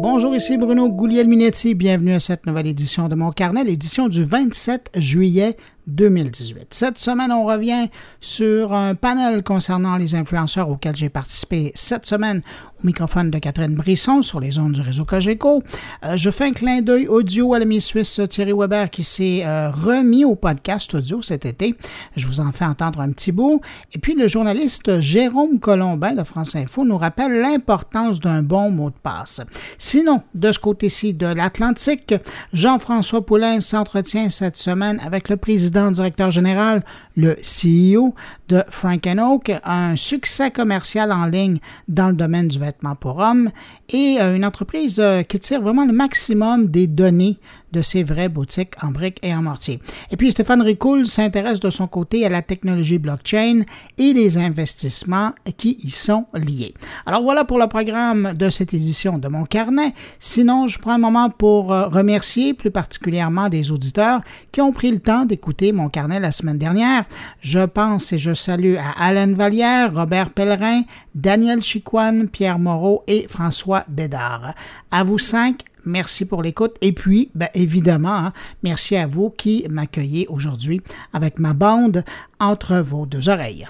Bonjour, ici Bruno Gouliel-Minetti. Bienvenue à cette nouvelle édition de mon carnet, l'édition du 27 juillet 2018. Cette semaine, on revient sur un panel concernant les influenceurs auxquels j'ai participé cette semaine au microphone de Catherine Brisson sur les ondes du réseau Cogeco. Euh, je fais un clin d'œil audio à l'ami suisse Thierry Weber qui s'est euh, remis au podcast audio cet été. Je vous en fais entendre un petit bout. Et puis le journaliste Jérôme Colombin de France Info nous rappelle l'importance d'un bon mot de passe. Sinon, de ce côté-ci de l'Atlantique, Jean-François Poulain s'entretient cette semaine avec le président directeur général, le CEO de Frank Oak, un succès commercial en ligne dans le domaine du vêtement pour hommes et euh, une entreprise euh, qui tire vraiment le maximum des données de ces vraies boutiques en briques et en mortier. Et puis Stéphane Ricoul s'intéresse de son côté à la technologie blockchain et les investissements qui y sont liés. Alors voilà pour le programme de cette édition de mon carnet. Sinon, je prends un moment pour euh, remercier plus particulièrement des auditeurs qui ont pris le temps d'écouter mon carnet la semaine dernière. Je pense et je salue à Alain Vallière, Robert Pellerin, Daniel Chicoine, Pierre Moreau et François Bédard. À vous cinq, Merci pour l'écoute. Et puis, ben, évidemment, hein, merci à vous qui m'accueillez aujourd'hui avec ma bande entre vos deux oreilles.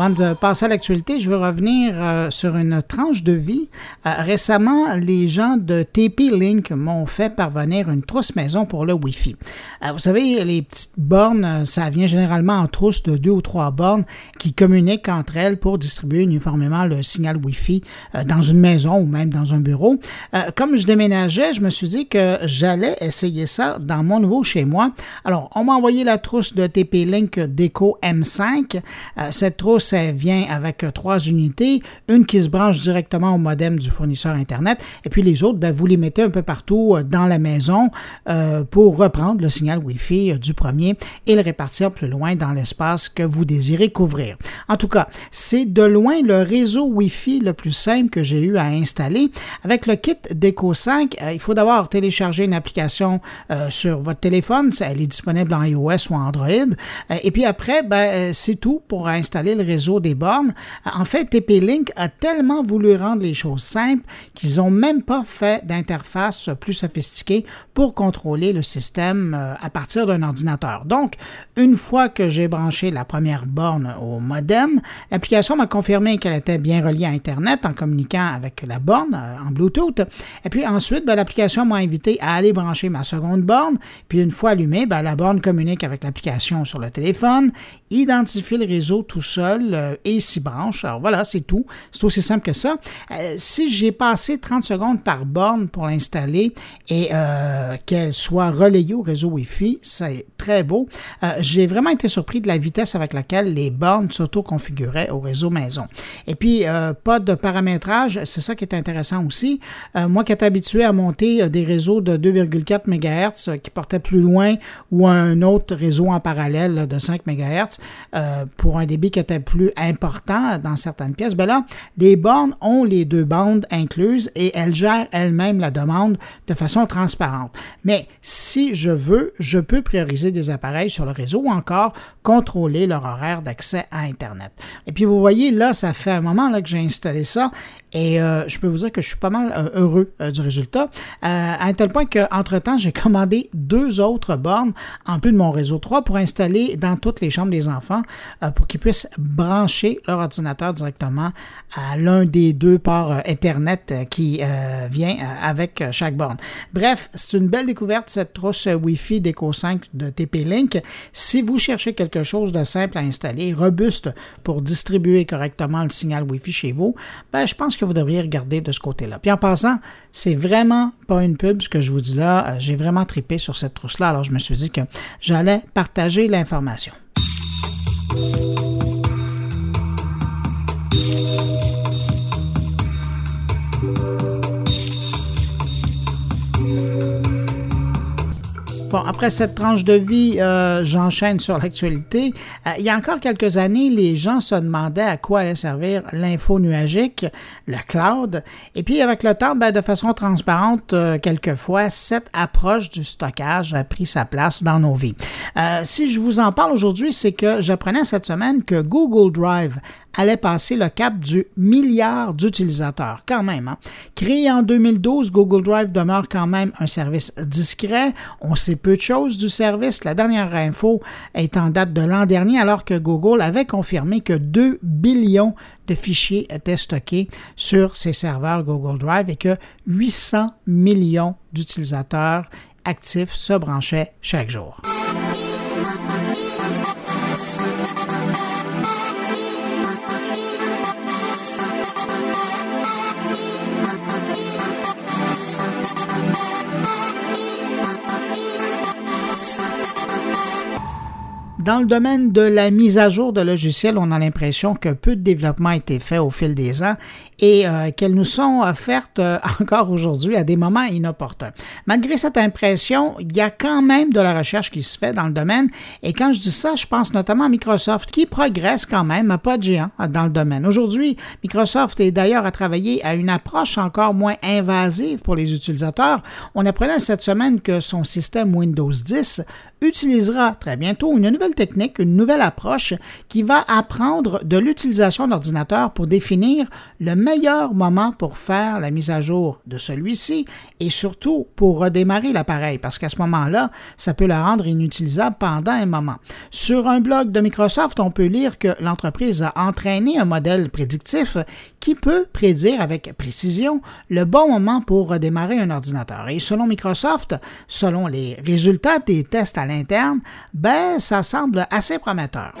Avant de passer à l'actualité, je veux revenir euh, sur une tranche de vie. Euh, récemment, les gens de TP-Link m'ont fait parvenir une trousse maison pour le Wi-Fi. Euh, vous savez, les petites bornes, ça vient généralement en trousse de deux ou trois bornes qui communiquent entre elles pour distribuer uniformément le signal Wi-Fi dans une maison ou même dans un bureau. comme je déménageais, je me suis dit que j'allais essayer ça dans mon nouveau chez moi. Alors, on m'a envoyé la trousse de TP-Link Deco M5. cette trousse ça vient avec euh, trois unités, une qui se branche directement au modem du fournisseur Internet, et puis les autres, ben, vous les mettez un peu partout euh, dans la maison euh, pour reprendre le signal Wi-Fi du premier et le répartir plus loin dans l'espace que vous désirez couvrir. En tout cas, c'est de loin le réseau Wi-Fi le plus simple que j'ai eu à installer. Avec le kit Deco 5, il faut d'abord télécharger une application sur votre téléphone, elle est disponible en iOS ou Android, et puis après, ben, c'est tout pour installer le réseau des bornes. En fait, TP-Link a tellement voulu rendre les choses simples qu'ils n'ont même pas fait d'interface plus sophistiquée pour contrôler le système euh, à partir d'un ordinateur. Donc, une fois que j'ai branché la première borne au modem, l'application m'a confirmé qu'elle était bien reliée à Internet en communiquant avec la borne euh, en Bluetooth. Et puis ensuite, ben, l'application m'a invité à aller brancher ma seconde borne. Puis une fois allumée, ben, la borne communique avec l'application sur le téléphone, identifie le réseau tout seul euh, et six branches. Alors voilà, c'est tout. C'est aussi simple que ça. Euh, si j'ai passé 30 secondes par borne pour l'installer et euh, qu'elle soit relayée au réseau Wi-Fi, c'est très beau. j'ai vraiment été surpris de la vitesse avec laquelle les bornes s'auto-configuraient au réseau maison. Et puis, pas de paramétrage, c'est ça qui est intéressant aussi. moi qui étais habitué à monter des réseaux de 2,4 MHz qui portaient plus loin ou un autre réseau en parallèle de 5 MHz pour un débit qui était plus important dans certaines pièces, ben là, les bornes ont les deux bandes incluses et elles gèrent elles-mêmes la demande de façon transparente. Mais si je veux, je peux prioriser des appareils sur le réseau ou encore contrôler leur horaire d'accès à Internet. Et puis vous voyez, là, ça fait un moment là, que j'ai installé ça et euh, je peux vous dire que je suis pas mal euh, heureux euh, du résultat, à un tel point qu'entre-temps, j'ai commandé deux autres bornes en plus de mon réseau 3 pour installer dans toutes les chambres des enfants pour qu'ils puissent brancher leur ordinateur directement à l'un des deux ports Ethernet qui vient avec chaque borne. Bref, c'est une belle découverte cette trousse Wi-Fi Deco 5 de TP-Link. Si vous cherchez quelque chose de simple à installer, robuste pour distribuer correctement le signal Wi-Fi chez vous, ben, je pense que vous devriez regarder de ce côté-là. Puis en passant, c'est vraiment pas une pub ce que je vous dis là. Euh, j'ai vraiment tripé sur cette trousse-là, alors je me suis dit que j'allais partager l'information. Bon, après cette tranche de vie, euh, j'enchaîne sur l'actualité. Euh, il y a encore quelques années, les gens se demandaient à quoi allait servir l'info nuagique, le cloud. Et puis, avec le temps, ben, de façon transparente, euh, quelquefois, cette approche du stockage a pris sa place dans nos vies. si je vous en parle aujourd'hui, c'est que j'apprenais cette semaine que Google Drive allait passer le cap du milliard d'utilisateurs, quand même. Hein. Créé en 2012, Google Drive demeure quand même un service discret. On sait peu de choses du service. La dernière info est en date de l'an dernier, alors que Google avait confirmé que 2 billions de fichiers étaient stockés sur ses serveurs Google Drive et que 800 millions d'utilisateurs actifs se branchaient chaque jour. Dans le domaine de la mise à jour de logiciels, on a l'impression que peu de développement a été fait au fil des ans et euh, qu'elles nous sont offertes euh, encore aujourd'hui à des moments inopportuns. Malgré cette impression, il y a quand même de la recherche qui se fait dans le domaine et quand je dis ça, je pense notamment à Microsoft qui progresse quand même à pas de géant euh, dans le domaine. Aujourd'hui, Microsoft est d'ailleurs à travailler à une approche encore moins invasive pour les utilisateurs. On apprenait cette semaine que son système Windows 10 utilisera très bientôt une nouvelle technique, une nouvelle approche qui va apprendre de l'utilisation d'ordinateurs pour définir le meilleur moment pour faire la mise à jour de celui-ci et surtout pour redémarrer l'appareil parce qu'à ce moment-là, ça peut le rendre inutilisable pendant un moment. Sur un blog de Microsoft, on peut lire que l'entreprise a entraîné un modèle prédictif qui peut prédire avec précision le bon moment pour redémarrer un ordinateur. Et selon Microsoft, selon les résultats des tests à l'interne, ben ça semble assez prometteur.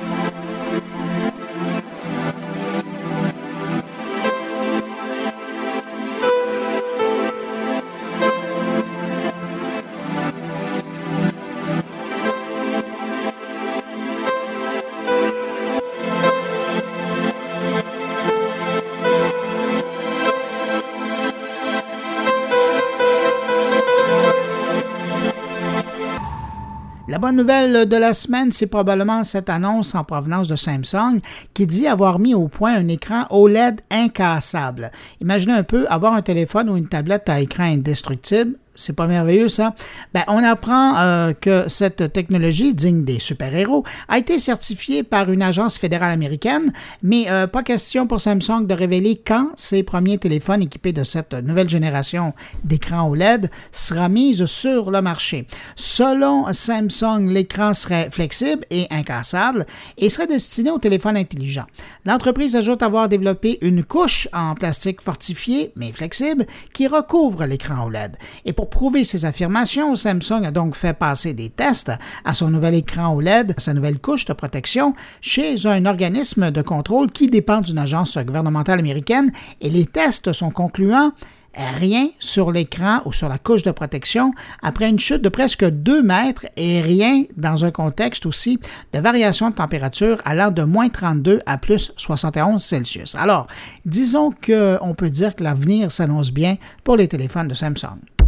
Bonne nouvelle de la semaine, c'est probablement cette annonce en provenance de Samsung qui dit avoir mis au point un écran OLED incassable. Imaginez un peu avoir un téléphone ou une tablette à écran indestructible c'est pas merveilleux, ça? Ben, on apprend euh, que cette technologie, digne des super-héros, a été certifiée par une agence fédérale américaine, mais euh, pas question pour Samsung de révéler quand ses premiers téléphones équipés de cette nouvelle génération d'écran OLED sera mis sur le marché. Selon Samsung, l'écran serait flexible et incassable et serait destiné aux téléphones intelligents. L'entreprise ajoute avoir développé une couche en plastique fortifié mais flexible qui recouvre l'écran OLED. Pour prouver ces affirmations, Samsung a donc fait passer des tests à son nouvel écran OLED, sa nouvelle couche de protection, chez un organisme de contrôle qui dépend d'une agence gouvernementale américaine et les tests sont concluants rien sur l'écran ou sur la couche de protection après une chute de presque 2 mètres et rien dans un contexte aussi de variation de température allant de moins 32 à plus 71 Celsius. Alors, disons qu'on peut dire que l'avenir s'annonce bien pour les téléphones de Samsung.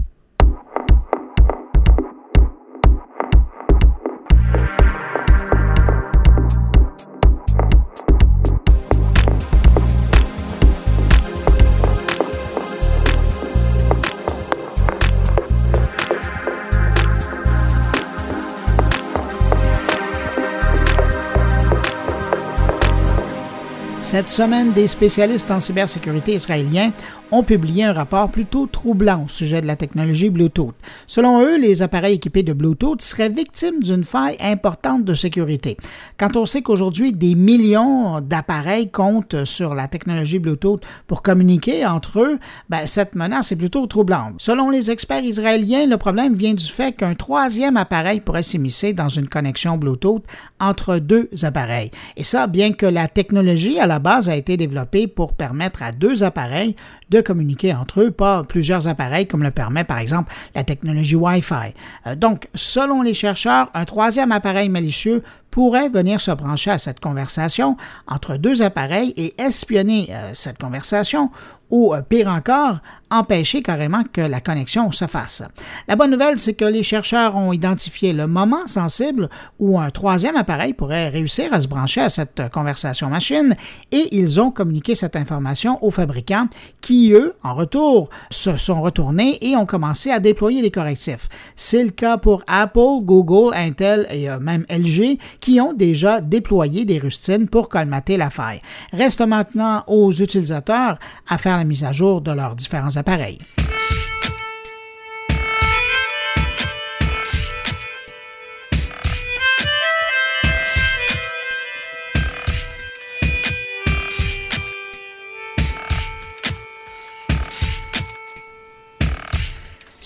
Cette semaine, des spécialistes en cybersécurité israéliens ont publié un rapport plutôt troublant au sujet de la technologie Bluetooth. Selon eux, les appareils équipés de Bluetooth seraient victimes d'une faille importante de sécurité. Quand on sait qu'aujourd'hui, des millions d'appareils comptent sur la technologie Bluetooth pour communiquer entre eux, ben, cette menace est plutôt troublante. Selon les experts israéliens, le problème vient du fait qu'un troisième appareil pourrait s'immiscer dans une connexion Bluetooth entre deux appareils. Et ça, bien que la technologie à la base a été développée pour permettre à deux appareils de communiquer entre eux, pas plusieurs appareils comme le permet par exemple la technologie Wi-Fi. Euh, donc, selon les chercheurs, un troisième appareil malicieux pourrait venir se brancher à cette conversation entre deux appareils et espionner euh, cette conversation ou euh, pire encore, empêcher carrément que la connexion se fasse. La bonne nouvelle, c'est que les chercheurs ont identifié le moment sensible où un troisième appareil pourrait réussir à se brancher à cette conversation machine et ils ont communiqué cette information aux fabricants qui, eux, en retour, se sont retournés et ont commencé à déployer les correctifs. C'est le cas pour Apple, Google, Intel et euh, même LG qui ont déjà déployé des rustines pour colmater la faille. Reste maintenant aux utilisateurs à faire mise à jour de leurs différents appareils.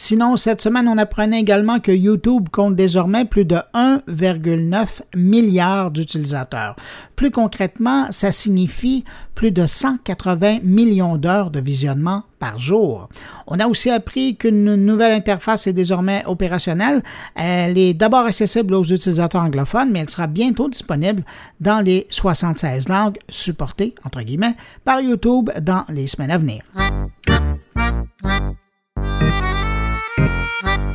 Sinon, cette semaine, on apprenait également que YouTube compte désormais plus de 1,9 milliard d'utilisateurs. Plus concrètement, ça signifie plus de 180 millions d'heures de visionnement par jour. On a aussi appris qu'une nouvelle interface est désormais opérationnelle. Elle est d'abord accessible aux utilisateurs anglophones, mais elle sera bientôt disponible dans les 76 langues supportées, entre guillemets, par YouTube dans les semaines à venir.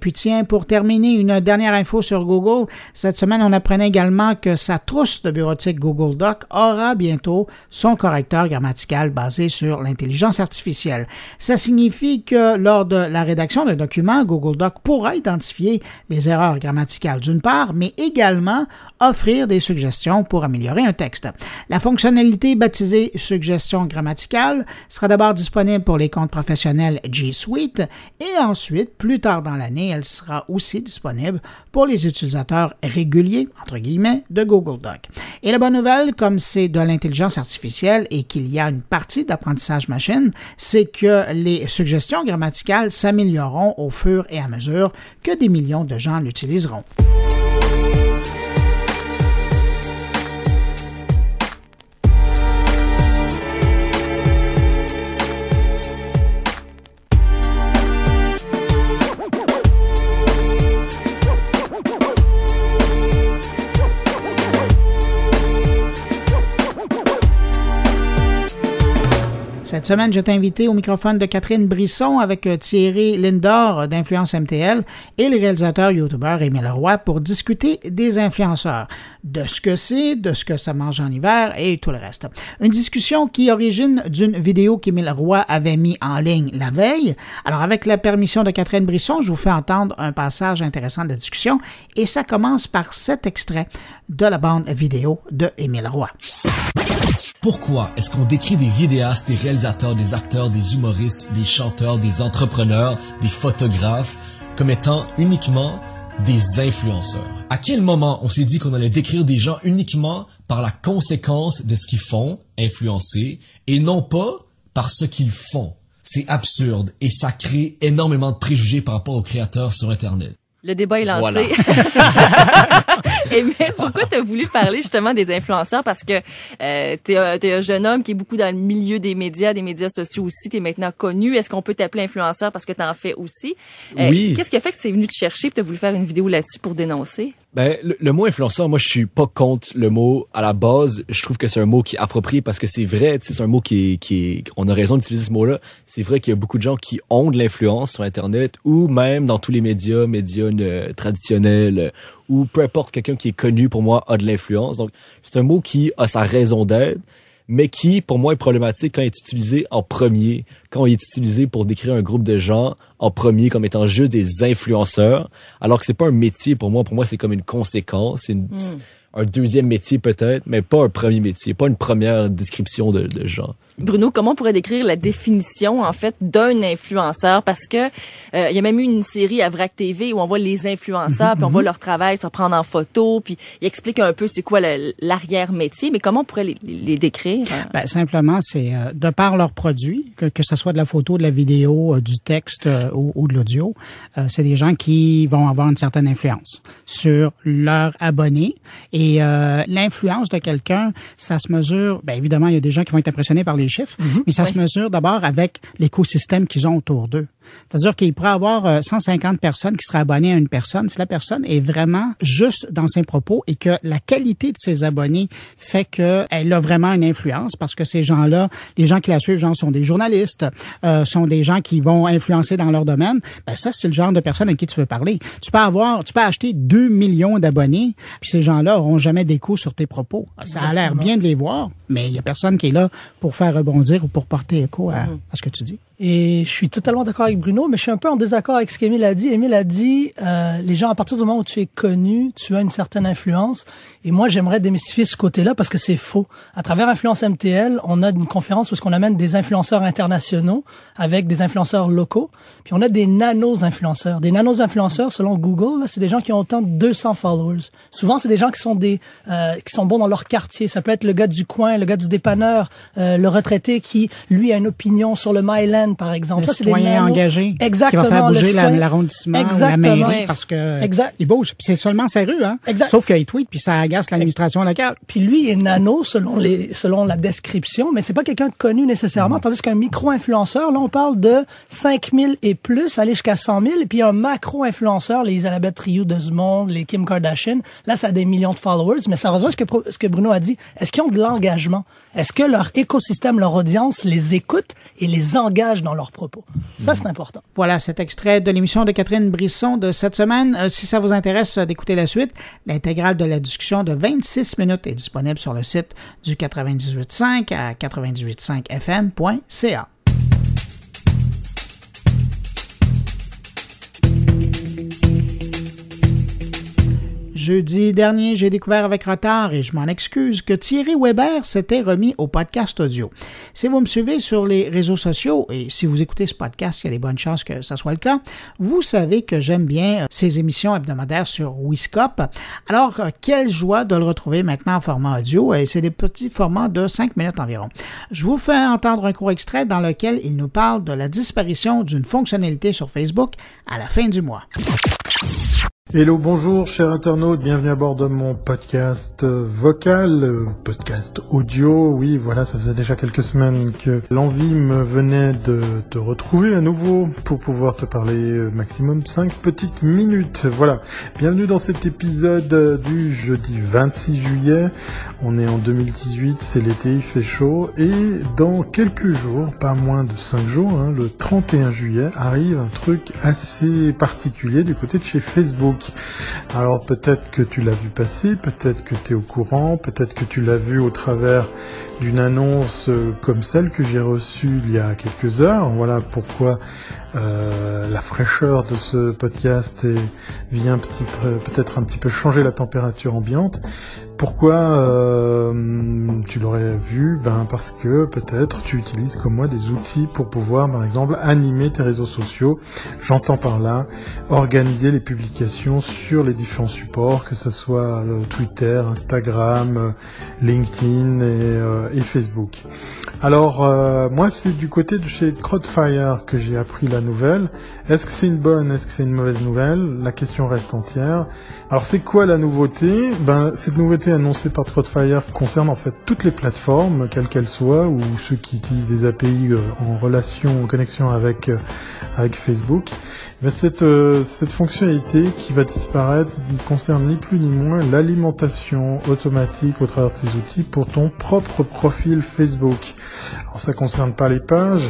puis tiens, pour terminer, une dernière info sur Google. Cette semaine, on apprenait également que sa trousse de bureautique Google Doc aura bientôt son correcteur grammatical basé sur l'intelligence artificielle. Ça signifie que lors de la rédaction d'un document, Google Doc pourra identifier les erreurs grammaticales d'une part, mais également offrir des suggestions pour améliorer un texte. La fonctionnalité baptisée suggestion grammaticale sera d'abord disponible pour les comptes professionnels G Suite et ensuite, plus tard dans l'année, elle sera aussi disponible pour les utilisateurs réguliers, entre guillemets, de Google Doc. Et la bonne nouvelle, comme c'est de l'intelligence artificielle et qu'il y a une partie d'apprentissage machine, c'est que les suggestions grammaticales s'amélioreront au fur et à mesure que des millions de gens l'utiliseront. Semaine, je t'ai invité au microphone de Catherine Brisson avec euh, Thierry Lindor d'Influence MTL et le réalisateur youtubeur Émile Roy pour discuter des influenceurs, de ce que c'est, de ce que ça mange en hiver et tout le reste. Une discussion qui origine d'une vidéo qu'Émile Roy avait mis en ligne la veille. Alors, avec la permission de Catherine Brisson, je vous fais entendre un passage intéressant de la discussion et ça commence par cet extrait de la bande vidéo de Émile Roy. Pourquoi est-ce qu'on décrit des vidéastes, des réalisateurs, des acteurs, des humoristes, des chanteurs, des entrepreneurs, des photographes comme étant uniquement des influenceurs? À quel moment on s'est dit qu'on allait décrire des gens uniquement par la conséquence de ce qu'ils font, influencer, et non pas par ce qu'ils font? C'est absurde et ça crée énormément de préjugés par rapport aux créateurs sur Internet. Le débat est lancé. Et mais pourquoi tu as voulu parler justement des influenceurs? Parce que euh, tu es, un jeune homme qui est beaucoup dans le milieu des médias, des médias sociaux aussi. Tu es maintenant connu. Est-ce qu'on peut t'appeler influenceur parce que tu en fais aussi? Euh, oui. Qu'est-ce qui a fait que c'est venu te chercher et tu as voulu faire une vidéo là-dessus pour dénoncer? Ben, le, mot influenceur, moi, je suis pas contre le mot à la base. Je trouve que c'est un mot qui est approprié parce que c'est vrai, c'est un mot qui est, qui on a raison d'utiliser ce mot-là. C'est vrai qu'il y a beaucoup de gens qui ont de l'influence sur Internet ou même dans tous les médias, médias euh, traditionnels euh, ou peu importe quelqu'un qui est connu pour moi a de l'influence. Donc, c'est un mot qui a sa raison d'être mais qui, pour moi, est problématique quand il est utilisé en premier, quand il est utilisé pour décrire un groupe de gens en premier comme étant juste des influenceurs, alors que c'est pas un métier pour moi. Pour moi, c'est comme une conséquence, c'est hmm. un deuxième métier peut-être, mais pas un premier métier, pas une première description de, de gens. Bruno, comment on pourrait décrire la définition en fait d'un influenceur? Parce que euh, il y a même eu une série à Vrac TV où on voit les influenceurs, puis on voit mhm. leur travail se prendre en photo, puis ils expliquent un peu c'est quoi l'arrière métier. Mais comment on pourrait les, décrire? Ben, simplement, c'est euh, de par leurs produits, que que ce soit de la photo, de la vidéo, euh, du texte ou, ou, de l'audio, c'est des gens qui vont avoir une certaine influence sur leurs abonnés. Et l'influence de quelqu'un, ça se mesure. Ben évidemment, il y a des gens qui vont être impressionnés par les chiffres, mais ça se mesure d'abord avec l'écosystème qu'ils ont autour d'eux. C'est-à-dire qu'il pourrait avoir 150 euh, personnes qui seraient abonnées à une personne si la personne est vraiment juste dans ses propos et que la qualité de ses abonnés fait qu'elle a vraiment une influence parce que ces gens-là, les gens qui la suivent, genre, sont des journalistes, euh, sont des gens qui vont influencer dans leur domaine. Ben ça, c'est le genre de personne à qui tu veux parler. Tu peux avoir, tu peux acheter 2 millions d'abonnés, puis ces gens-là auront jamais d'écho sur tes propos. Ça a l'air bien de les voir, mais il y a personne qui est là pour faire rebondir ou pour porter écho à, à ce que tu dis. Et je suis totalement d'accord avec Bruno, mais je suis un peu en désaccord avec ce qu'Émile a dit. Émile a dit, euh, les gens, à partir du moment où tu es connu, tu as une certaine influence. Et moi, j'aimerais démystifier ce côté-là parce que c'est faux. À travers Influence MTL, on a une conférence où ce qu'on amène des influenceurs internationaux avec des influenceurs locaux. Puis on a des nanos-influenceurs. Des nanos-influenceurs, selon Google, c'est des gens qui ont autant de 200 followers. Souvent, c'est des gens qui sont des euh, qui sont bons dans leur quartier. Ça peut être le gars du coin, le gars du dépanneur, euh, le retraité qui, lui, a une opinion sur le Myland par exemple. Le ça, c'est des engagés Exactement, qui va faire bouger l'arrondissement ou la mairie parce que exact. il bouge. Puis c'est seulement ses rues, hein. Exact. Sauf qu'il tweet puis ça agace l'administration locale. Puis lui est nano selon les selon la description, mais c'est pas quelqu'un de connu nécessairement. Tandis qu'un micro-influenceur, là, on parle de 5000 et plus, aller jusqu'à 100 000. Et puis un macro-influenceur, les Elisabeth Rioux de ce monde, les Kim Kardashian, là, ça a des millions de followers. Mais ça rejoint ce que, ce que Bruno a dit. Est-ce qu'ils ont de l'engagement? Est-ce que leur écosystème, leur audience les écoute et les engage dans leurs propos? Ça, c'est important. Voilà cet extrait de l'émission de Catherine Brisson de cette semaine. Euh, si ça vous intéresse d'écouter la suite, l'intégrale de la discussion de 26 minutes est disponible sur le site du 98.5 à 98.5fm.ca. Jeudi dernier, j'ai découvert avec retard, et je m'en excuse, que Thierry Weber s'était remis au podcast audio. Si vous me suivez sur les réseaux sociaux, et si vous écoutez ce podcast, il y a des bonnes chances que ça soit le cas, vous savez que j'aime bien euh, ces émissions hebdomadaires sur Wiscop. Alors, euh, quelle joie de le retrouver maintenant en format audio, et c'est des petits formats de 5 minutes environ. Je vous fais entendre un court extrait dans lequel il nous parle de la disparition d'une fonctionnalité sur Facebook à la fin du mois. Hello, bonjour, chers internautes, bienvenue à bord de mon podcast vocal, podcast audio. Oui, voilà, ça faisait déjà quelques semaines que l'envie me venait de te retrouver à nouveau pour pouvoir te parler maximum 5 petites minutes. Voilà, bienvenue dans cet épisode du jeudi 26 juillet. On est en 2018, c'est l'été, il fait chaud et dans quelques jours, pas moins de 5 jours, hein, le 31 juillet, arrive un truc assez particulier du côté de chez Facebook. Alors peut-être que tu l'as vu passer, peut-être que tu es au courant, peut-être que tu l'as vu au travers d'une annonce euh, comme celle que j'ai reçue il y a quelques heures. Voilà pourquoi euh, la fraîcheur de ce podcast vient peut-être un petit peu changer la température ambiante. Pourquoi euh, tu l'aurais vu? Ben parce que peut-être tu utilises comme moi des outils pour pouvoir, par exemple, animer tes réseaux sociaux. J'entends par là organiser les publications sur les différents supports, que ce soit euh, Twitter, Instagram, euh, LinkedIn et, Facebook. Alors moi c'est du côté de chez Crowdfire que j'ai appris la nouvelle. Est-ce que c'est une bonne, est-ce que c'est une mauvaise nouvelle? La question reste entière. Alors c'est quoi la nouveauté? Ben cette nouveauté annoncée par Trotfire concerne en fait toutes les plateformes, quelles qu'elles soient, ou ceux qui utilisent des API euh, en relation, en connexion avec euh, avec Facebook. Ben, cette euh, cette fonctionnalité qui va disparaître concerne ni plus ni moins l'alimentation automatique au travers de ces outils pour ton propre profil Facebook. Alors ça concerne pas les pages,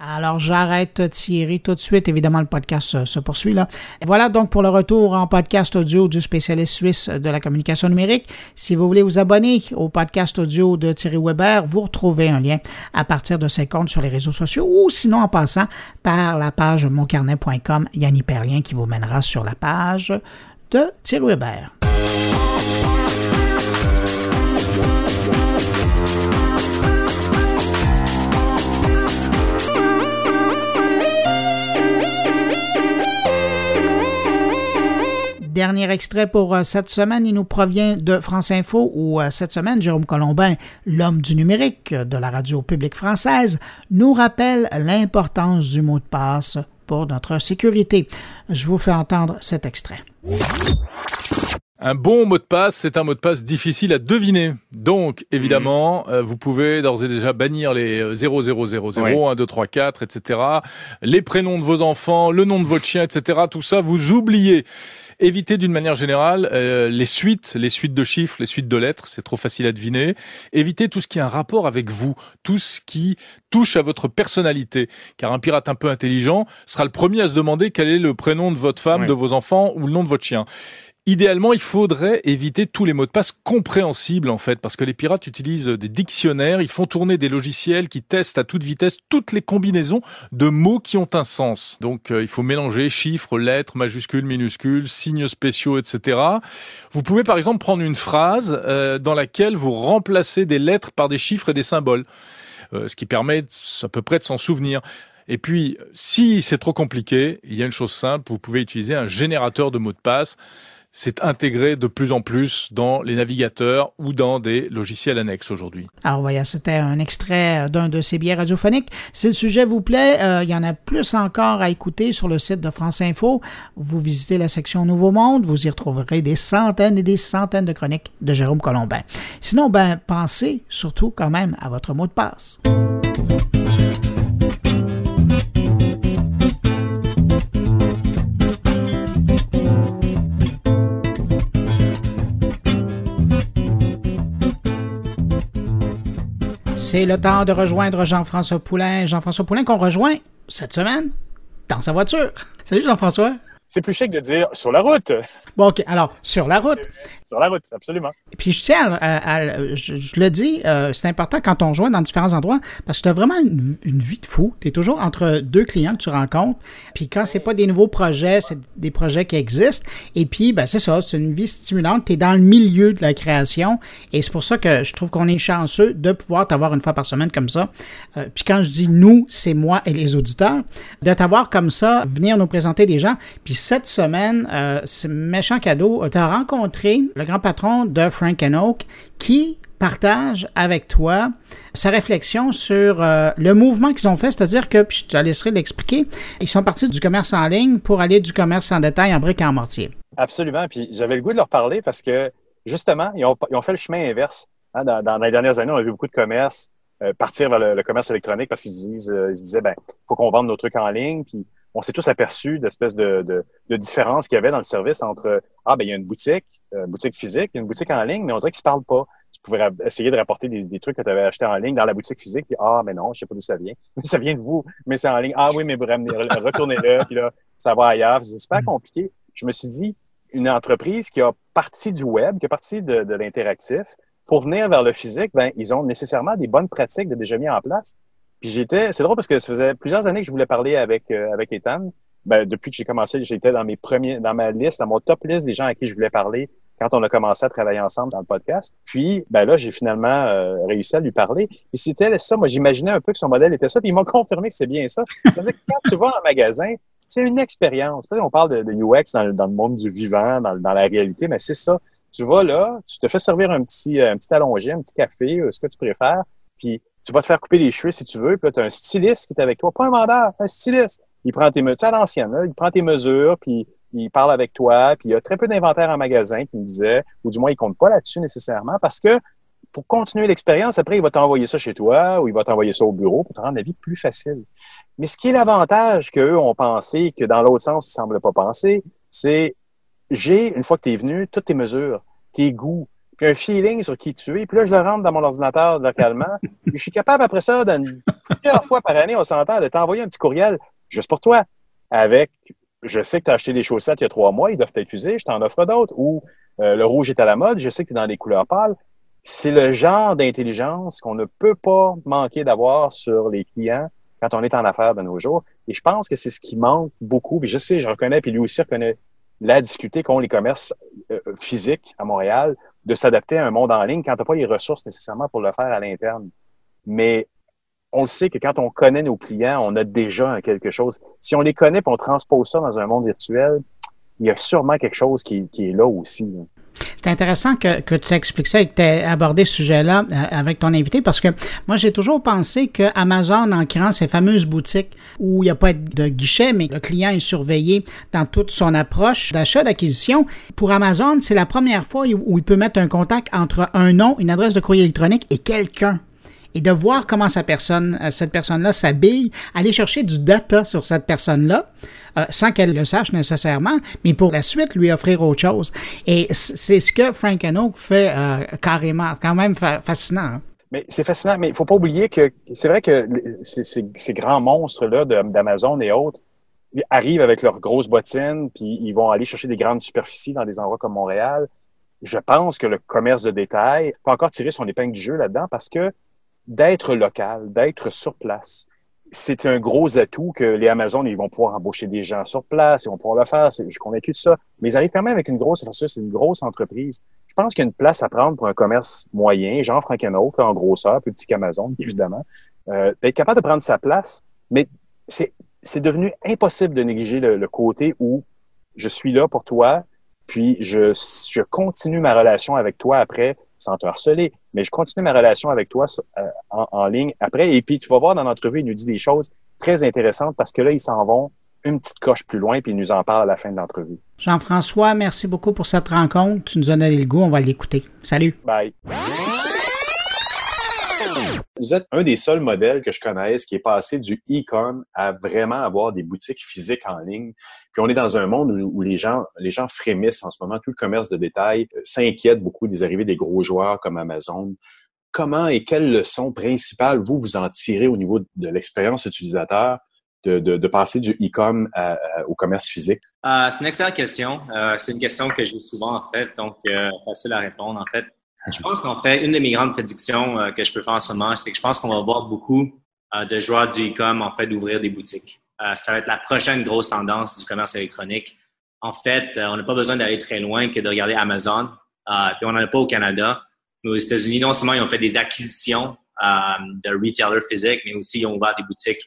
alors j'arrête Thierry tout de suite. Évidemment, le podcast se, poursuit là. voilà donc pour le retour en podcast audio du spécialiste suisse de la communication numérique. Si vous voulez vous abonner au podcast audio de Thierry Weber, vous retrouvez un lien à partir de ses comptes sur les réseaux sociaux ou sinon en passant par la page moncarnet.com. Il y a un hyperlien qui vous mènera sur la page de Thierry Weber. Dernier extrait pour euh, cette semaine, il nous provient de France Info où euh, cette semaine, Jérôme Colombin, l'homme du numérique de la radio publique française, nous rappelle l'importance du mot de passe pour notre sécurité. Je vous fais entendre cet extrait. Un bon mot de passe, c'est un mot de passe difficile à deviner. Donc, évidemment, mhm. euh, vous pouvez d'ores et déjà bannir les 0000, 1, 2, 3, 4, etc. Les prénoms de vos enfants, le nom de votre chien, etc. Tout ça, vous oubliez. Évitez d'une manière générale euh, les suites, les suites de chiffres, les suites de lettres, c'est trop facile à deviner. Évitez tout ce qui a un rapport avec vous, tout ce qui touche à votre personnalité. Car un pirate un peu intelligent sera le premier à se demander quel est le prénom de votre femme, de vos enfants ou le nom de votre chien. Idéalement, il faudrait éviter tous les mots de passe compréhensibles en fait, parce que les pirates utilisent des dictionnaires, ils font tourner des logiciels qui testent à toute vitesse toutes les combinaisons de mots qui ont un sens. Donc euh, il faut mélanger chiffres, lettres, majuscules, minuscules, signes spéciaux, etc. Vous pouvez par exemple prendre une phrase euh, dans laquelle vous remplacez des lettres par des chiffres et des symboles, euh, ce qui permet à peu près de s'en souvenir. Et puis, si c'est trop compliqué, il y a une chose simple, vous pouvez utiliser un générateur de mots de passe c'est intégré de plus en plus dans les navigateurs ou dans des logiciels annexes aujourd'hui. Alors voilà, c'était un extrait d'un de ces biais radiophoniques. Si le sujet vous plaît, euh, il y en a plus encore à écouter sur le site de France Info. Vous visitez la section Nouveau Monde, vous y retrouverez des centaines et des centaines de chroniques de Jérôme Colombin. Sinon, ben, pensez surtout quand même à votre mot de passe. C'est le temps de rejoindre Jean-François Poulain. Jean-François Poulain qu'on rejoint cette semaine dans sa voiture. Salut Jean-François. C'est plus chic de dire sur la route. Bon, OK. Alors, sur la route. Absolument. Puis je tiens à, je, le dis, euh, c'est important quand on joint dans différents endroits parce que tu as vraiment une, vie de fou. Tu es toujours entre deux clients que tu rencontres. Puis quand c'est pas des nouveaux projets, c'est des projets qui existent. Et puis, ben, c'est ça, c'est une vie stimulante. Tu es dans le milieu de la création. Et c'est pour ça que je trouve qu'on est chanceux de pouvoir t'avoir une fois par semaine comme ça. Euh, puis quand je dis nous, c'est moi et les auditeurs. De t'avoir comme ça, venir nous présenter des gens. Puis cette semaine, euh, c'est méchant cadeau. Tu rencontré le grand patron de Frank Oak, qui partage avec toi sa réflexion sur euh, le mouvement qu'ils ont fait, c'est-à-dire que, puis je te laisserai l'expliquer, ils sont partis du commerce en ligne pour aller du commerce en détail en briques et en mortier. Absolument, puis j'avais le goût de leur parler parce que, justement, ils ont, fait le chemin inverse. Hein. dans, les dernières années, on a vu beaucoup de commerces euh, partir vers le, commerce électronique parce qu'ils disent, euh, ils se disaient, ben, faut qu'on vende nos trucs en ligne, puis on s'est tous aperçus d'espèces de, de, de différences qu'il y avait dans le service entre ah ben il y a une boutique, une boutique physique, une boutique en ligne, mais on dirait qu'ils se parlent pas. Tu pouvais essayer de rapporter des, des trucs que tu avais achetés en ligne dans la boutique physique, puis ah mais non, je sais pas d'où ça vient. ça vient de vous, mais c'est en ligne. Ah oui, mais vous retournez-le, puis là, ça va ailleurs. C'est super compliqué. Je me suis dit, une entreprise qui a parti du web, qui a parti de, de l'interactif, pour venir vers le physique, ben, ils ont nécessairement des bonnes pratiques de déjà mis en place. Puis j'étais, c'est drôle parce que ça faisait plusieurs années que je voulais parler avec euh, avec Ethan. Ben, depuis que j'ai commencé, j'étais dans mes premiers, dans ma liste, dans mon top list des gens à qui je voulais parler quand on a commencé à travailler ensemble dans le podcast. Puis, ben là, j'ai finalement euh, réussi à lui parler. Et c'était ça. Moi, j'imaginais un peu que son modèle était ça. Puis ils m'ont confirmé que c'est bien ça. C'est-à-dire que quand tu vas en magasin, c'est une expérience. On parle de, de UX dans, dans, le monde du vivant, dans, dans la réalité, mais c'est ça. Tu vas là, tu te fais servir un petit, un petit allongé, un petit café, euh, ce que tu préfères, puis tu vas te faire couper les cheveux si tu veux, puis là, tu as un styliste qui est avec toi, pas un vendeur, un styliste. Il prend tes mesures, à l'ancienne, il prend tes mesures, puis il parle avec toi, puis il y a très peu d'inventaire en magasin qui me disait, ou du moins il compte pas là-dessus nécessairement, parce que pour continuer l'expérience, après, il va t'envoyer ça chez toi ou il va t'envoyer ça au bureau pour te rendre la vie plus facile. Mais ce qui est l'avantage qu'eux ont pensé, que dans l'autre sens, ils ne semblent pas penser, c'est j'ai, une fois que tu es venu, toutes tes mesures, tes goûts, puis un feeling sur qui tu es. Puis là, je le rentre dans mon ordinateur localement. puis je suis capable, après ça, plusieurs fois par année, on s'entend, de t'envoyer un petit courriel juste pour toi. Avec, je sais que tu as acheté des chaussettes il y a trois mois, ils doivent être usés, je t'en offre d'autres. Ou euh, le rouge est à la mode, je sais que tu es dans des couleurs pâles. C'est le genre d'intelligence qu'on ne peut pas manquer d'avoir sur les clients quand on est en affaires de nos jours. Et je pense que c'est ce qui manque beaucoup. Puis je sais, je reconnais, puis lui aussi reconnaît la difficulté qu'ont les commerces euh, physiques à Montréal de s'adapter à un monde en ligne quand tu n'as pas les ressources nécessairement pour le faire à l'interne. Mais on le sait que quand on connaît nos clients, on a déjà quelque chose. Si on les connaît et on transpose ça dans un monde virtuel, il y a sûrement quelque chose qui, est là aussi. C'est intéressant que, que tu expliques ça et que tu aies abordé ce sujet-là euh, avec ton invité parce que moi, j'ai toujours pensé que Amazon, en créant ces fameuses boutiques où il n'y a pas de guichet, mais le client est surveillé dans toute son approche d'achat, d'acquisition, pour Amazon, c'est la première fois où il peut mettre un contact entre un nom, une adresse de courrier électronique et quelqu'un et de voir comment sa personne, euh, cette personne-là s'habille, aller chercher du data sur cette personne-là, euh, sans qu'elle le sache nécessairement, mais pour la suite lui offrir autre chose. Et c'est ce que Frank Oak fait euh, carrément, quand même fascinant. Hein. Mais c'est fascinant, mais il faut pas oublier que c'est vrai que ces, ces grands monstres-là d'Amazon et autres arrivent avec leurs grosses bottines, puis ils vont aller chercher des grandes superficies dans des endroits comme Montréal. Je pense que le commerce de détail peut encore tirer son épingle du jeu là-dedans parce que d'être local, d'être sur place. C'est un gros atout que les Amazones, ils vont pouvoir embaucher des gens sur place, ils vont pouvoir le faire, je suis convaincu de ça. Mais ils arrivent quand même avec une grosse, c'est une grosse entreprise. Je pense qu'il y a une place à prendre pour un commerce moyen, genre Frankenau, en grosseur, plus petit qu'Amazon, évidemment, euh, d'être capable de prendre sa place, mais c'est, devenu impossible de négliger le, côté où je suis là pour toi, puis je, je continue ma relation avec toi après sans te harceler, mais je continue ma relation avec toi euh, en, ligne après. Et puis, tu vas voir dans l'entrevue, il nous dit des choses très intéressantes parce que là, ils s'en vont une petite coche plus loin, puis il nous en parle à la fin de l'entrevue. Jean-François, merci beaucoup pour cette rencontre. Tu nous as donné le goût, on va l'écouter. Salut. Bye. Vous êtes un des seuls modèles que je connaisse qui est passé du e-com à vraiment avoir des boutiques physiques en ligne. Puis on est dans un monde où, les gens, les gens frémissent en ce moment. Tout le commerce de détail euh, s'inquiète beaucoup des arrivées des gros joueurs comme Amazon. Comment et quelles leçons principales vous vous en tirez au niveau de l'expérience utilisateur de, passer du e-com au commerce physique? Euh, c'est une excellente question. Euh, c'est une question que j'ai souvent en fait, donc facile à répondre en fait. Je pense qu'en fait, une de mes grandes prédictions euh, que je peux faire en ce moment, c'est que je pense qu'on va voir beaucoup euh, de joueurs du e-com en fait d'ouvrir des boutiques. Euh, ça va être la prochaine grosse tendance du commerce électronique. En fait, on n'a pas besoin d'aller très loin que de regarder Amazon. puis on n'en a pas au Canada. Mais aux États-Unis, non seulement ils ont fait des acquisitions de retailers physiques, mais aussi ils ont ouvert des boutiques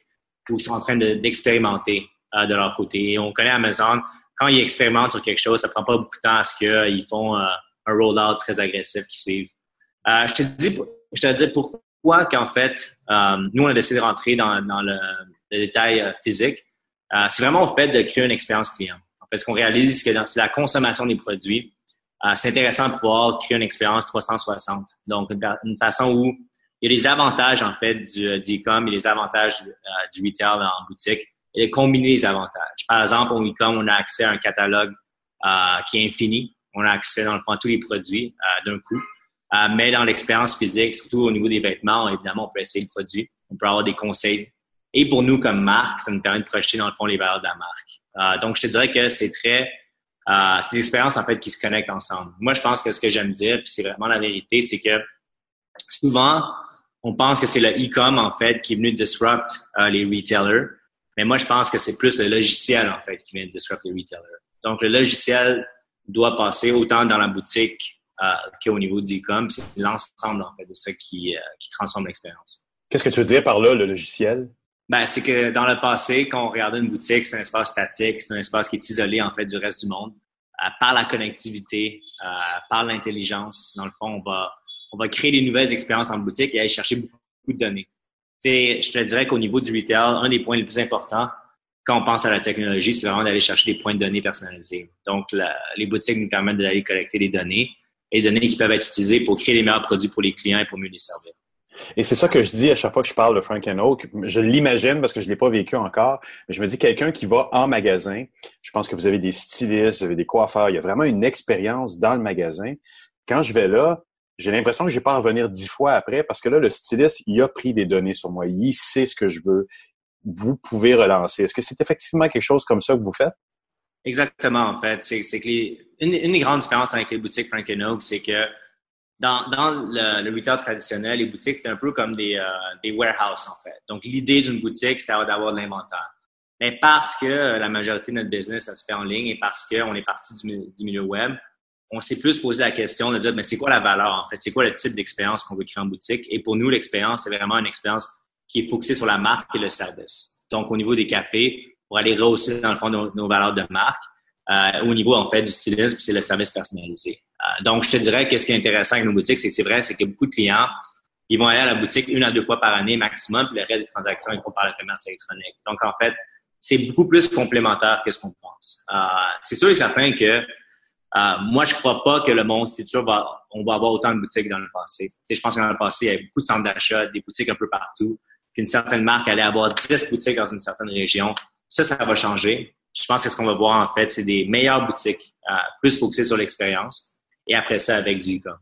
où ils sont en train d'expérimenter de, leur côté. Et on connaît Amazon. Quand ils expérimentent sur quelque chose, ça prend pas beaucoup de temps à ce qu'ils font un rollout très agressif qui suivent. Euh, je te dis, je te dis pourquoi qu'en fait, euh, nous, on a décidé de rentrer dans, dans le, le, détail euh, physique. Euh, c'est vraiment au fait de créer une expérience client. En fait, ce qu'on réalise, c'est que dans la consommation des produits, c'est intéressant de pouvoir créer une expérience 360. Donc, une, façon où il y a des avantages, en fait, du, e-com et des avantages du, retail en boutique et de combiner les avantages. Par exemple, au e-com, on a accès à un catalogue qui est infini on a accès dans le fond à tous les produits euh, d'un coup. Euh, mais dans l'expérience physique, surtout au niveau des vêtements, évidemment, on peut essayer le produit, on peut avoir des conseils. Et pour nous, comme marque, ça nous permet de projeter dans le fond les valeurs de la marque. Euh, donc, je te dirais que c'est très, c'est des expériences en fait qui se connectent ensemble. Moi, je pense que ce que j'aime dire, puis c'est vraiment la vérité, c'est que souvent, on pense que c'est le e-com en fait qui est venu disrupt les retailers, mais moi, je pense que c'est plus le logiciel en fait qui vient de disrupt les retailers. Donc, le logiciel doit passer autant dans la boutique euh, qu'au niveau d'e-com. C'est l'ensemble en fait de ça qui, euh, qui transforme l'expérience. Qu'est-ce que tu veux dire par là, le logiciel? Ben, c'est que dans le passé, quand on regardait une boutique, c'est un espace statique, c'est un espace qui est isolé en fait du reste du monde. Euh, par la connectivité, par l'intelligence, dans le fond, on va, on va créer des nouvelles expériences en boutique et aller chercher beaucoup, beaucoup de données. sais, je te dirais qu'au niveau du retail, un des points les plus importants, quand on pense à la technologie, c'est vraiment d'aller chercher des points de données personnalisés. Donc, les boutiques nous permettent d'aller collecter des données et des données qui peuvent être utilisées pour créer les meilleurs produits pour les clients et pour mieux les servir. Et c'est ça que je dis à chaque fois que je parle de Frank Oak. Je l'imagine parce que je ne l'ai pas vécu encore, mais je me dis quelqu'un qui va en magasin, je pense que vous avez des stylistes, vous avez des coiffeurs, il y a vraiment une expérience dans le magasin. Quand je vais là, j'ai l'impression que je vais pas revenir dix fois après parce que là, le styliste, il a pris des données sur moi. Il sait ce que je veux vous pouvez relancer. Est-ce que c'est effectivement quelque chose comme ça que vous faites? Exactement, en fait. C'est, que une, des grandes différences avec les boutiques Frank c'est que dans, le, le, traditionnel, les boutiques, c'était un peu comme des, euh, des warehouses, en fait. Donc, l'idée d'une boutique, c'était d'avoir de l'inventaire. Mais parce que la majorité de notre business, ça se fait en ligne et parce qu'on est parti du, du, milieu web, on s'est plus posé la question de dire, mais c'est quoi la valeur, en fait? C'est quoi le type d'expérience qu'on veut créer en boutique? Et pour nous, l'expérience, c'est vraiment une expérience qui est focusé sur la marque et le service. Donc, au niveau des cafés, pour aller rehausser, dans le fond, nos, valeurs de marque, euh, au niveau, en fait, du stylisme, c'est le service personnalisé. donc, je te dirais que ce qui est intéressant avec nos boutiques, c'est que c'est vrai, c'est que beaucoup de clients, ils vont aller à la boutique une à deux fois par année maximum, puis le reste des transactions, ils font par le commerce électronique. Donc, en fait, c'est beaucoup plus complémentaire que ce qu'on pense. Euh, c'est sûr et certain que euh, moi, je crois pas que le monde futur va, on va avoir autant de boutiques dans le passé. je pense que dans le passé, il y avait beaucoup de centres d'achat, des boutiques un peu partout, qu'une certaine marque allait avoir 10 boutiques dans une certaine région. Ça, ça va changer. Je pense que ce qu'on va voir, en fait, c'est des meilleures boutiques, euh, plus focusées sur l'expérience, et après ça, avec du e-com.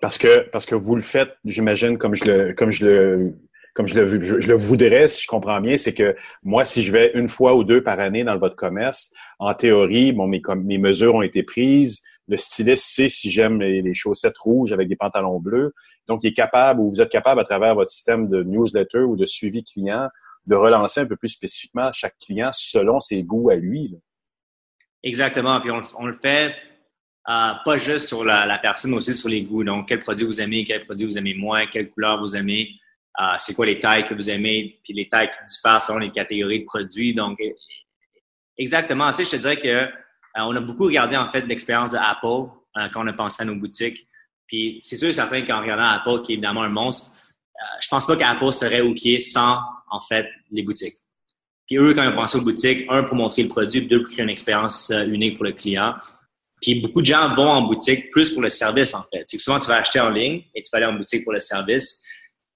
Parce que, parce que vous le faites, j'imagine, comme je le, comme je le, comme je le, je, le voudrais, si je comprends bien, c'est que moi, si je vais une fois ou deux par année dans votre commerce, en théorie, bon, mes, mes mesures ont été prises. Le styliste sait si j'aime les, chaussettes rouges avec des pantalons bleus. Donc, il est capable ou vous êtes capable à travers votre système de newsletter ou de suivi client de relancer un peu plus spécifiquement chaque client selon ses goûts à lui. Exactement. Puis on, le fait euh, pas juste sur la, personne, mais aussi sur les goûts. Donc, quel produit vous aimez, quel produit vous aimez moins, quelle couleur vous aimez, euh, c'est quoi les tailles que vous aimez, puis les tailles qui diffèrent selon les catégories de produits. Donc, e, exactement. Tu sais, je te dirais que on a beaucoup regardé en fait l'expérience de Apple quand on a pensé à nos boutiques. Puis c'est sûr et certain qu'en regardant Apple, qui est évidemment un monstre, je pense pas qu'Apple serait OK sans en fait les boutiques. Puis eux, quand ils ont pensé aux boutiques, un, pour montrer le produit, deux, pour créer une expérience euh, unique pour le client. Puis beaucoup de gens vont en boutique plus pour le service, en fait. C'est que souvent, tu vas acheter en ligne et tu vas aller en boutique pour le service.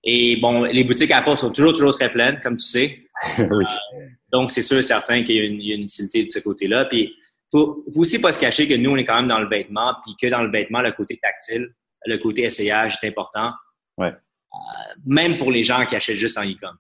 Et bon, les boutiques Apple sont toujours, toujours très pleines, comme tu sais. oui. Euh, donc, c'est sûr et certain qu'il y, a une utilité de ce côté-là. Puis, faut, faut aussi pas se cacher que nous, on est quand même dans le vêtement, puis que dans le vêtement, le côté tactile, le côté essayage est important. Ouais. Euh, même pour les gens qui achètent juste en e-com.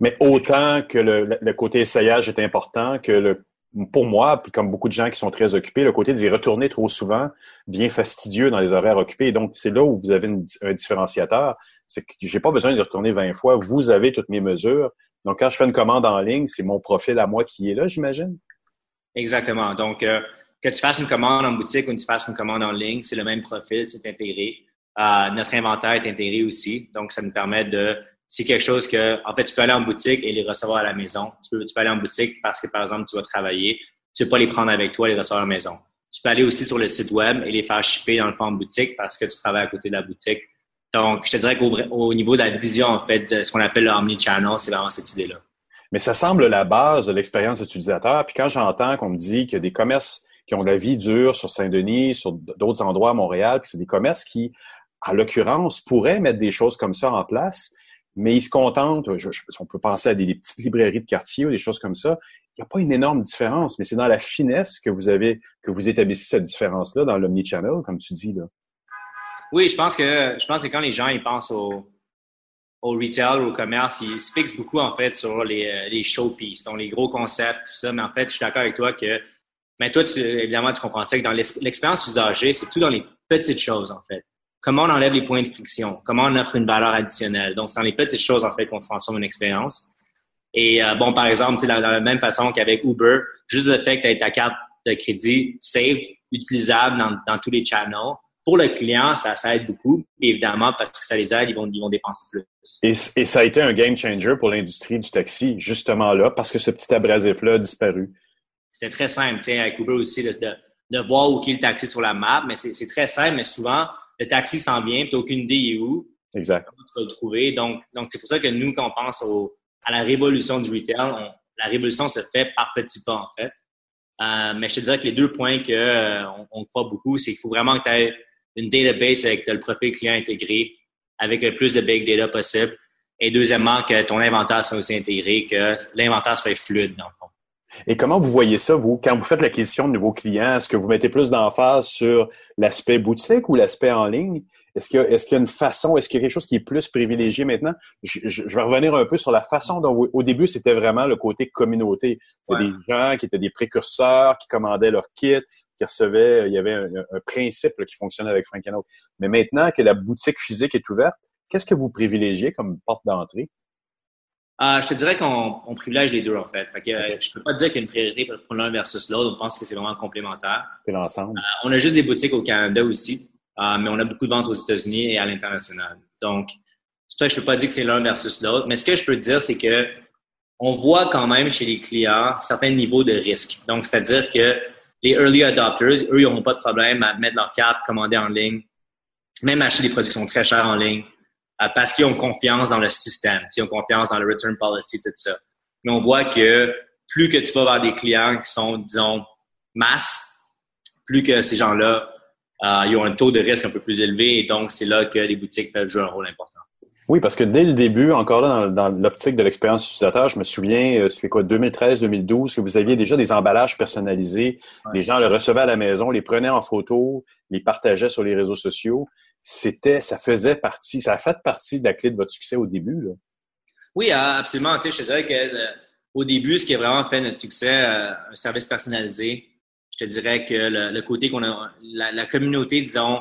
Mais autant que le, côté essayage est important, que le, pour moi, puis comme beaucoup de gens qui sont très occupés, le côté d'y retourner trop souvent devient fastidieux dans les horaires occupés. donc, c'est là où vous avez un différenciateur. C'est que j'ai pas besoin d'y retourner 20 fois. Vous avez toutes mes mesures. Donc, quand je fais une commande en ligne, c'est mon profil à moi qui est là, j'imagine? Exactement. Donc, euh, que tu fasses une commande en boutique ou que tu fasses une commande en ligne, c'est le même profil, c'est intégré. Euh, notre inventaire est intégré aussi. Donc, ça nous permet de c'est quelque chose que, en fait, tu peux aller en boutique et les recevoir à la maison. Tu peux, tu peux aller en boutique parce que, par exemple, tu vas travailler. Tu ne peux pas les prendre avec toi et les recevoir à la maison. Tu peux aller aussi sur le site web et les faire shipper dans le fond en boutique parce que tu travailles à côté de la boutique. Donc, je te dirais qu'au niveau de la vision, en fait, de ce qu'on appelle l'omni-channel, c'est vraiment cette idée-là. Mais ça semble la base de l'expérience utilisateur. Puis quand j'entends qu'on me dit qu'il y a des commerces qui ont la vie dure sur Saint-Denis, sur d'autres endroits à Montréal, puis c'est des commerces qui, en l'occurrence, pourraient mettre des choses comme ça en place, mais ils se contentent, on peut penser à des, petites librairies de quartier ou des choses comme ça. Il n'y a pas une énorme différence, mais c'est dans la finesse que vous avez, que vous établissez cette différence-là dans l'omnichannel, comme tu dis, là. Oui, je pense que, je pense que quand les gens, ils pensent au, au retail au commerce, ils se fixent beaucoup, en fait, sur les, euh, les showpieces, donc les gros concepts, tout ça. Mais en fait, je suis d'accord avec toi que, mais toi, tu, évidemment, tu comprends ça que dans l'expérience usagée, c'est tout dans les petites choses, en fait comment on enlève les points de friction, comment on offre une valeur additionnelle? Donc, c'est dans les petites choses, en fait, qu'on transforme une expérience. Et euh, bon, par exemple, dans, dans la même façon qu'avec Uber, juste le fait que tu aies ta carte de crédit saved, utilisable dans, dans tous les channels, pour le client, ça, ça aide beaucoup. évidemment, parce que ça les aide, ils vont, ils vont dépenser plus. Et, et ça a été un game changer pour l'industrie du taxi, justement là, parce que ce petit abrasif-là a disparu. C'est très simple, sais, avec Uber aussi, de, de, de voir où est le taxi sur la map, mais c'est très simple, mais souvent, le taxi s'en vient, tu n'as aucune idée où. Exact. tu vas le trouver. Donc, donc c'est pour ça que nous, quand on pense à la révolution du retail, la révolution se fait par petits pas, en fait. Euh, mais je te dirais que les deux points qu'on euh, on croit beaucoup, c'est qu'il faut vraiment que tu aies une database avec le profil client intégré, avec le plus de big data possible. Et deuxièmement, que ton inventaire soit aussi intégré, que l'inventaire soit fluide, dans le fond. Et comment vous voyez ça, vous, quand vous faites l'acquisition de nouveaux clients? Est-ce que vous mettez plus d'emphase sur l'aspect boutique ou l'aspect en ligne? Est-ce qu'il y, y, a une façon, est-ce qu'il y a quelque chose qui est plus privilégié maintenant? Je, vais revenir un peu sur la façon dont, au début, c'était vraiment le côté communauté. Il y a des gens qui étaient des précurseurs, qui commandaient leur kit, qui recevaient, il y avait un, principe qui fonctionnait avec Frank Mais maintenant que la boutique physique est ouverte, qu'est-ce que vous privilégiez comme porte d'entrée? Euh, je te dirais qu'on privilège les deux, en fait. fait que, euh, je peux pas dire qu'il y a une priorité pour l'un versus l'autre. On pense que c'est vraiment complémentaire. C'est l'ensemble. Euh, on a juste des boutiques au Canada aussi, mais on a beaucoup de ventes aux États-Unis et à l'international. Donc, c'est je peux pas dire que c'est l'un versus l'autre. Mais ce que je peux dire, c'est que on voit quand même chez les clients certains niveaux de risque. Donc, c'est-à-dire que les early adopters, eux, ils n'auront pas de problème à mettre leur carte, commander en ligne, même acheter des sont très chers en ligne, euh, parce qu'ils ont confiance dans le système, ils ont confiance dans le return policy, tout ça. Mais on voit que plus que tu vas avoir des clients qui sont, disons, masse, plus que ces gens-là, euh, ils ont un taux de risque un peu plus élevé et donc c'est là que les boutiques peuvent jouer un rôle important. Oui, parce que dès le début, encore là, dans, l'optique de l'expérience utilisateur, je me souviens, euh, c'était quoi, 2013-2012, que vous aviez déjà des emballages personnalisés. Les gens les recevaient à la maison, les prenaient en photo, les partageaient sur les réseaux sociaux. C'était, ça faisait partie, ça a fait partie de la clé de votre succès au début. Là. Oui, absolument. Tu sais, je te dirais que euh, au début, ce qui a vraiment fait notre succès, euh, un service personnalisé, je te dirais que le, côté qu'on a, la communauté, disons,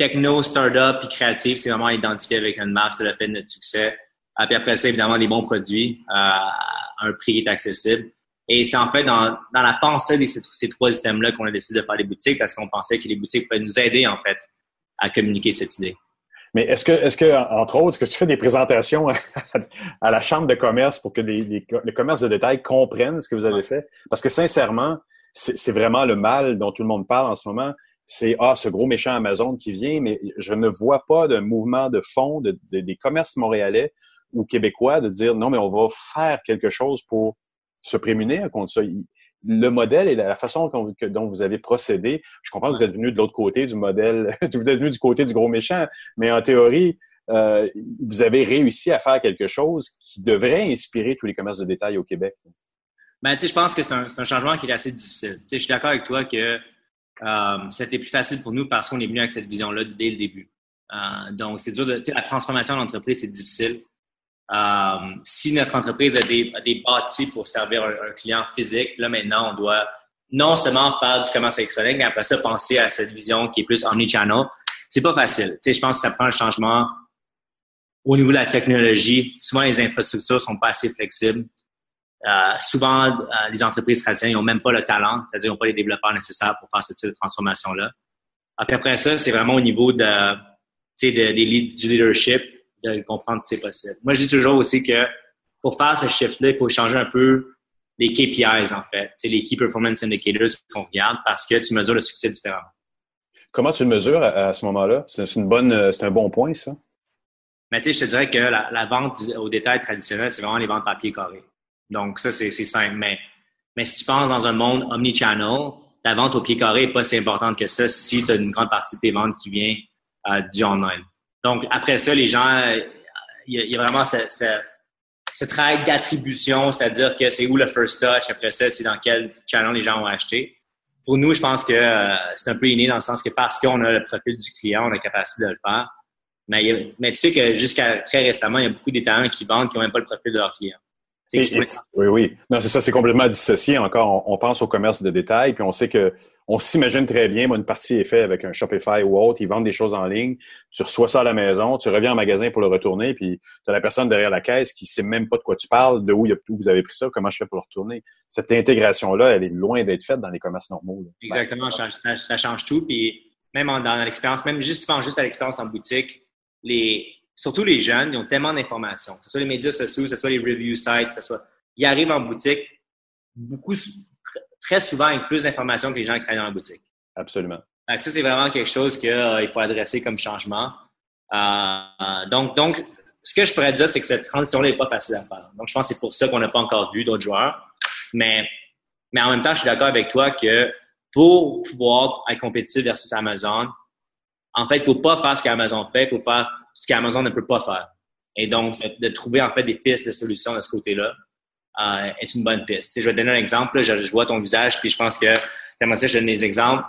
techno, startup et créatif, c'est vraiment identifié avec une marque, c'est le fait de notre succès. Et puis après ça, évidemment, des bons produits euh, à un prix qui est accessible. Et c'est en fait dans, dans la pensée de ces, trois items-là qu'on a décidé de faire les boutiques parce qu'on pensait que les boutiques pouvaient nous aider, en fait, à communiquer cette idée. Mais est-ce que, est-ce que, entre autres, est-ce que tu fais des présentations à la chambre de commerce pour que les, les, commerces de détail comprennent ce que vous avez fait? Parce que sincèrement, c'est vraiment le mal dont tout le monde parle en ce moment c'est ah ce gros méchant Amazon qui vient, mais je ne vois pas de mouvement de fond de, des commerces montréalais ou québécois de dire non mais on va faire quelque chose pour se prémunir contre ça. Le modèle et la façon dont vous avez procédé, je comprends que vous êtes venu de l'autre côté du modèle, vous êtes venu du côté du gros méchant, mais en théorie, euh, vous avez réussi à faire quelque chose qui devrait inspirer tous les commerces de détail au Québec. Ben, je pense que c'est un, changement qui est assez difficile. Je suis d'accord avec toi que euh, c'était plus facile pour nous parce qu'on est venu avec cette vision-là dès le début. Euh, donc, c'est dur de. La transformation de l'entreprise, c'est difficile. Euh, si notre entreprise a des, a bâtis pour servir un, client physique, là maintenant, on doit non seulement faire du commerce électronique, mais après ça, penser à cette vision qui est plus omnichannel. C'est pas facile. Je pense que ça prend un changement au niveau de la technologie. Souvent, les infrastructures sont pas assez flexibles. Euh, souvent, euh, les entreprises traditionnelles n'ont même pas le talent, c'est-à-dire n'ont pas les développeurs nécessaires pour faire cette type de transformation-là. Après ça, c'est vraiment au niveau de, du leadership de comprendre si c'est possible. Moi, je dis toujours aussi que pour faire ce shift-là, il faut changer un peu les KPIs, en fait, les Key Performance Indicators qu'on regarde parce que tu mesures le succès différemment. Comment tu le mesures à, ce moment-là? C'est une bonne, euh, c'est un bon point, ça? Mais tu sais, je te dirais que la, la vente au détail traditionnel, c'est vraiment les ventes papier carré. Donc, ça, c'est simple. Mais, mais si tu penses dans un monde omnichannel, ta vente au pied carré n'est pas si importante que ça si tu as une grande partie de tes ventes qui vient euh, du online. Donc, après ça, les gens, il y, a vraiment ce, ce, travail d'attribution, c'est-à-dire que c'est où le first touch, après ça, c'est dans quel channel les gens ont acheté. Pour nous, je pense que euh, c'est un peu inné dans le sens que parce qu'on a le profil du client, on a la capacité de le faire. Mais, tu sais que jusqu'à très récemment, il y a beaucoup d'étalons qui vendent qui n'ont même pas le profil de leur client oui, oui. Non, c'est ça, c'est complètement dissocié. Encore, on, pense au commerce de détail, puis on sait que on s'imagine très bien, moi, une partie est faite avec un Shopify ou autre, ils vendent des choses en ligne, tu reçois ça à la maison, tu reviens au magasin pour le retourner, puis tu as la personne derrière la caisse qui sait même pas de quoi tu parles, de où, vous avez pris ça, comment je fais pour le retourner. Cette intégration-là, elle est loin d'être faite dans les commerces normaux. Exactement, ça, change tout, puis même dans l'expérience, même juste, juste à l'expérience en boutique, les, surtout les jeunes, ils ont tellement d'informations, que ce soit les médias sociaux, que ce soit les review sites, que ce soit. Ils arrivent en boutique beaucoup, très souvent avec plus d'informations que les gens qui travaillent dans la boutique. Absolument. Donc, ça, c'est vraiment quelque chose qu'il euh, faut adresser comme changement. Euh, donc, donc, ce que je pourrais dire, c'est que cette transition-là n'est pas facile à faire. Donc, je pense que c'est pour ça qu'on n'a pas encore vu d'autres joueurs. Mais, mais en même temps, je suis d'accord avec toi que pour pouvoir être compétitif versus Amazon, en fait, il ne faut pas faire ce qu'Amazon fait, il faut faire ce qu'Amazon ne peut pas faire. Et donc, de, trouver en fait des pistes de solutions de ce côté-là euh, est une bonne piste. je vais te donner un exemple. je, vois ton visage, puis je pense que tu ça, je donne des exemples.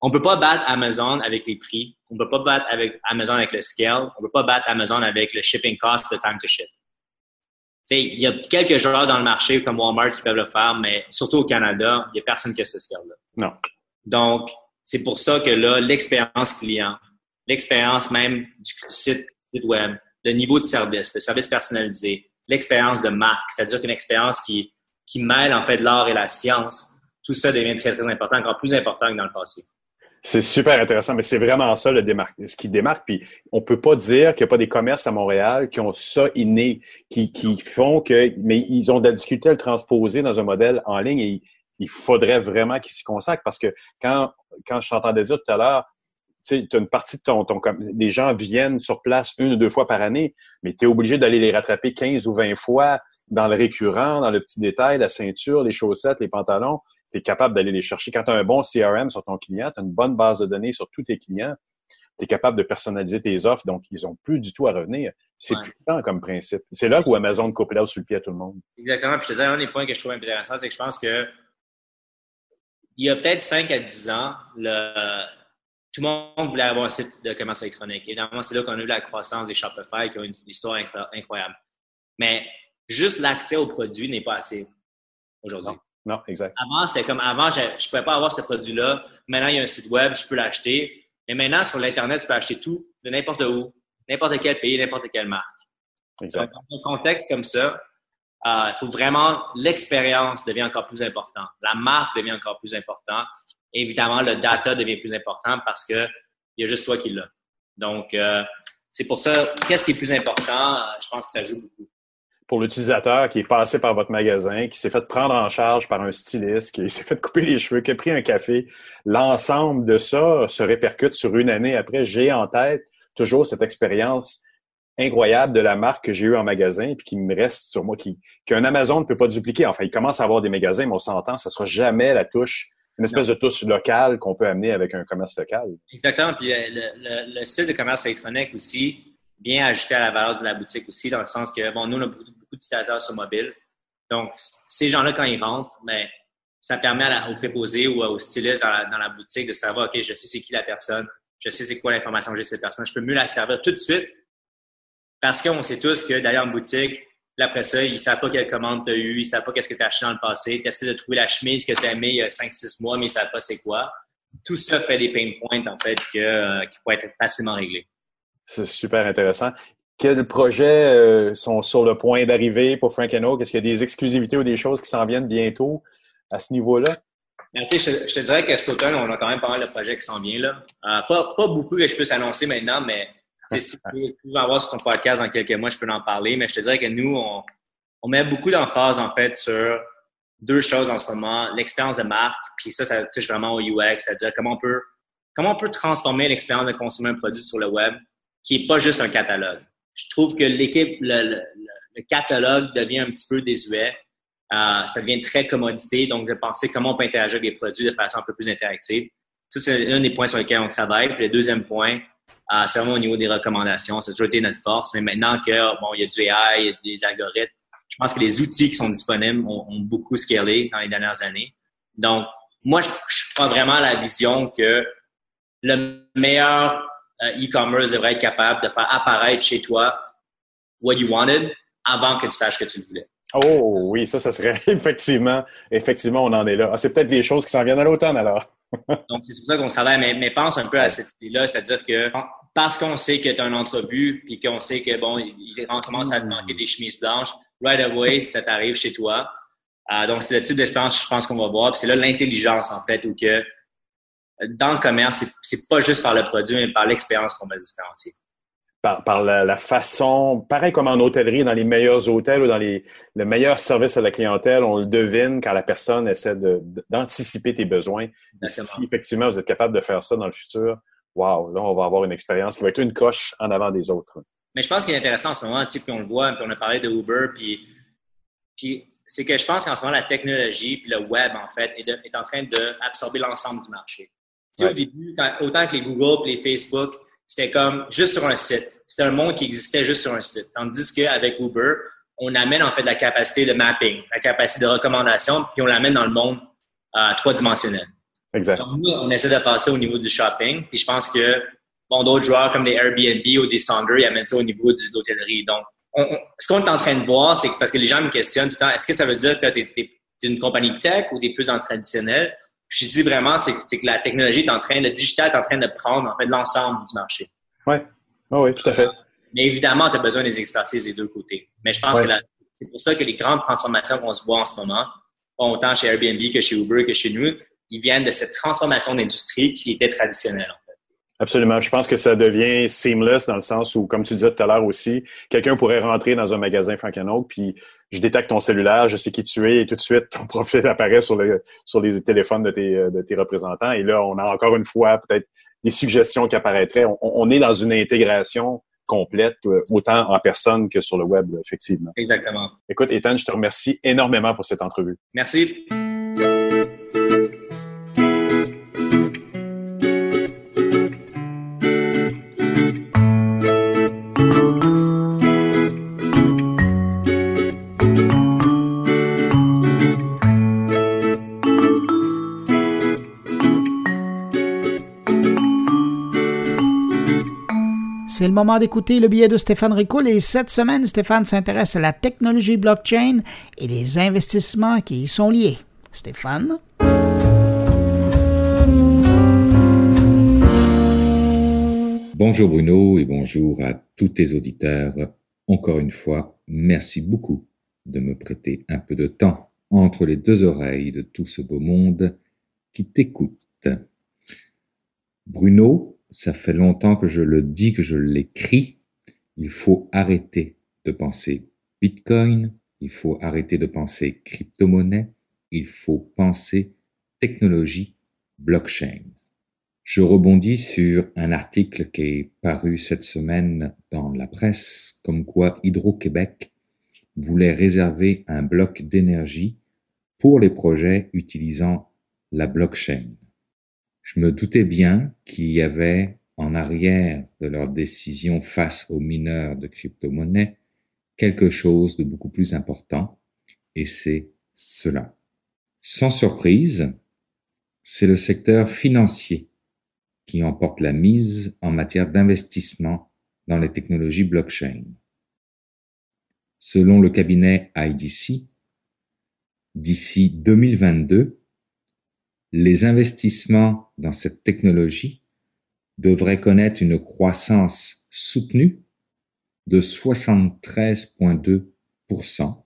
On ne peut pas battre Amazon avec les prix. On ne peut pas battre avec Amazon avec le scale. On ne peut pas battre Amazon avec le shipping cost, le time to ship. Il y a quelques joueurs dans le marché comme Walmart qui peuvent le faire, mais surtout au Canada, il n'y a personne qui a ce scale-là. Non. Donc, c'est pour ça que là, l'expérience client, l'expérience même du site, web, le niveau de service, le service personnalisé, l'expérience de marque, c'est-à-dire qu'une expérience qui, qui mêle en fait l'art et la science, tout ça devient très, très important, encore plus important que dans le passé. C'est super intéressant, mais c'est vraiment ça le ce qui démarque. Puis on peut pas dire qu'il n'y a pas des commerces à Montréal qui ont ça inné, qui, qui font que, mais ils ont de la difficulté à le transposer dans un modèle en ligne et il faudrait vraiment qu'ils s'y consacrent parce que quand, quand je t'entendais dire tout à l'heure, tu as une partie de ton, ton... Les gens viennent sur place une ou deux fois par année, mais tu es obligé d'aller les rattraper 15 ou 20 fois dans le récurrent, dans le petit détail, la ceinture, les chaussettes, les pantalons. Tu es capable d'aller les chercher. Quand tu as un bon CRM sur ton client, tu as une bonne base de données sur tous tes clients, tu es capable de personnaliser tes offres, donc ils ont plus du tout à revenir. C'est ouais. comme principe. C'est là où Amazon coupe là sur le pied à tout le monde. Exactement. Puis je te disais, un des points que je trouve intéressant, c'est que je pense que il y a peut-être 5 à 10 ans, le, tout le monde voulait avoir un site de commerce électronique. Évidemment, c'est là qu'on a vu la croissance des Shopify qui ont une histoire incroyable. Mais juste l'accès aux produits n'est pas assez aujourd'hui. Non, non, exact. Avant, c'était comme avant, je ne pouvais pas avoir ce produit-là. Maintenant, il y a un site web, je peux l'acheter. Mais maintenant, sur l'Internet, tu peux acheter tout, de n'importe où, n'importe quel pays, n'importe quelle marque. Exact. dans un contexte comme ça, il euh, faut vraiment, l'expérience devient encore plus importante. La marque devient encore plus importante. Évidemment, le data devient plus important parce que il y a juste toi qui l'as. Donc, euh, c'est pour ça, qu'est-ce qui est plus important? Je pense que ça joue beaucoup. Pour l'utilisateur qui est passé par votre magasin, qui s'est fait prendre en charge par un styliste, qui s'est fait couper les cheveux, qui a pris un café, l'ensemble de ça se répercute sur une année après. J'ai en tête toujours cette expérience incroyable de la marque que j'ai eu en magasin puis qui me reste sur moi, qu'un Amazon ne peut pas dupliquer. Enfin, il commence à avoir des magasins, mais on s'entend, ça sera jamais la touche, une espèce de touche locale qu'on peut amener avec un commerce local. Exactement. Puis le, le, le site de commerce électronique aussi vient ajouter à la valeur de la boutique aussi, dans le sens que, bon, nous, on a beaucoup, beaucoup d'utilisateurs sur mobile. Donc, ces gens-là, quand ils rentrent, ben, ça permet à la, au préposé ou au styliste dans la, dans la boutique de savoir, OK, je sais c'est qui la personne, je sais c'est quoi l'information que j'ai de cette personne, je peux mieux la servir tout de suite parce qu'on sait tous que d'aller en boutique, après ça, ils ne savent pas quelle commande tu as eue, ils ne savent pas qu'est-ce que tu as acheté dans le passé. Tu essaies de trouver la chemise que tu as aimée il y a 5-6 mois, mais ils ne savent pas c'est quoi. Tout ça fait des pain points, en fait, que, euh, qui pourraient être facilement réglés. C'est super intéressant. Quels projets euh, sont sur le point d'arriver pour Frank Oak? Est-ce qu'il y a des exclusivités ou des choses qui s'en viennent bientôt à ce niveau-là? Ben, je, je, te dirais que cet automne, on a quand même pas mal de projets qui s'en viennent. Là. Euh, pas, pas beaucoup que je puisse annoncer maintenant, mais si tu veux avoir sur ton podcast dans quelques mois, je peux en parler, mais je te dirais que nous, on, met beaucoup d'emphase, en fait, sur deux choses en ce moment. L'expérience de marque, puis ça, ça touche vraiment au UX, c'est-à-dire comment on peut, comment on peut transformer l'expérience de consommer un produit sur le web qui n'est pas juste un catalogue. Je trouve que l'équipe, le, le, catalogue devient un petit peu désuet. Euh, ça devient très commodité, donc de penser comment on peut interagir avec les produits de façon un peu plus interactive. Ça, c'est un des points sur lesquels on travaille. Puis le deuxième point, euh, c'est vraiment au niveau des recommandations. Ça a toujours été notre force. Mais maintenant que bon, il y a du AI, il y a des algorithmes, je pense que les outils qui sont disponibles ont, beaucoup scalé dans les dernières années. Donc, moi, je, crois vraiment à la vision que le meilleur euh, e-commerce devrait être capable de faire apparaître chez toi what you wanted avant que tu saches que tu le voulais. Oh oui, ça, ça serait effectivement, effectivement, on en est là. Ah, c'est peut-être des choses qui s'en viennent à l'automne alors. Donc, c'est pour ça qu'on travaille, mais, mais, pense un peu à cette idée-là, c'est-à-dire que parce qu'on sait que tu as un entrevue, puis qu'on sait que, bon, il commence à te manquer des chemises blanches, right away, ça t'arrive chez toi. Euh, donc, c'est le type d'expérience que je pense qu'on va voir. Puis c'est là l'intelligence, en fait, où que dans le commerce, c'est pas juste par le produit, mais par l'expérience qu'on va se différencier par, la, façon, pareil comme en hôtellerie, dans les meilleurs hôtels ou dans les, le meilleur service à la clientèle, on le devine quand la personne essaie d'anticiper tes besoins. Si effectivement vous êtes capable de faire ça dans le futur, wow, là, on va avoir une expérience qui va être une coche en avant des autres. Mais je pense qu'il est intéressant en ce moment, tu sais, puis on le voit, puis on a parlé de Uber, puis, puis c'est que je pense qu'en ce moment, la technologie puis le web, en fait, est, est en train d'absorber l'ensemble du marché. Tu sais, au début, autant que les Google et les Facebook, c'était comme juste sur un site. C'était un monde qui existait juste sur un site. Tandis qu'avec Uber, on amène en fait la capacité de mapping, la capacité de recommandation, puis on l'amène dans le monde euh, trois-dimensionnel. Exact. Donc, nous, on essaie de faire ça au niveau du shopping. Puis je pense que bon, d'autres joueurs comme des Airbnb ou des Sonder, ils amènent ça au niveau de l'hôtellerie. Donc, ce qu'on est en train de voir, c'est que parce que les gens me questionnent tout le temps, est-ce que ça veut dire que tu es, une compagnie tech ou tu es plus en traditionnel? Je dis vraiment, c'est que la technologie est en train, le digital est en train de prendre en fait l'ensemble du marché. Oui, oui, tout à fait. Mais évidemment, tu as besoin des expertises des deux côtés. Mais je pense que c'est pour ça que les grandes transformations qu'on se voit en ce moment, autant chez Airbnb que chez Uber que chez nous, ils viennent de cette transformation d'industrie qui était traditionnelle. Absolument. Je pense que ça devient seamless dans le sens où, comme tu disais tout à l'heure aussi, quelqu'un pourrait rentrer dans un magasin Frank puis je détecte ton cellulaire, je sais qui tu es, et tout de suite, ton profil apparaît sur, le, sur les téléphones de tes, de tes représentants. Et là, on a encore une fois peut-être des suggestions qui apparaîtraient. On, on est dans une intégration complète, euh, autant en personne que sur le web, effectivement. Exactement. Écoute, Ethan, je te remercie énormément pour cette entrevue. Merci. Le moment d'écouter le billet de Stéphane Ricoul et cette semaine, Stéphane s'intéresse à la technologie blockchain et les investissements qui y sont liés. Stéphane? Bonjour Bruno et bonjour à tous tes auditeurs. Encore une fois, merci beaucoup de me prêter un peu de temps entre les deux oreilles de tout ce beau monde qui t'écoute. Bruno, ça fait longtemps que je le dis, que je l'écris, il faut arrêter de penser Bitcoin, il faut arrêter de penser crypto-monnaie, il faut penser technologie blockchain. Je rebondis sur un article qui est paru cette semaine dans la presse, comme quoi Hydro-Québec voulait réserver un bloc d'énergie pour les projets utilisant la blockchain. Je me doutais bien qu'il y avait en arrière de leur décision face aux mineurs de crypto-monnaies quelque chose de beaucoup plus important, et c'est cela. Sans surprise, c'est le secteur financier qui emporte la mise en matière d'investissement dans les technologies blockchain. Selon le cabinet IDC, d'ici 2022, les investissements dans cette technologie devraient connaître une croissance soutenue de 73,2%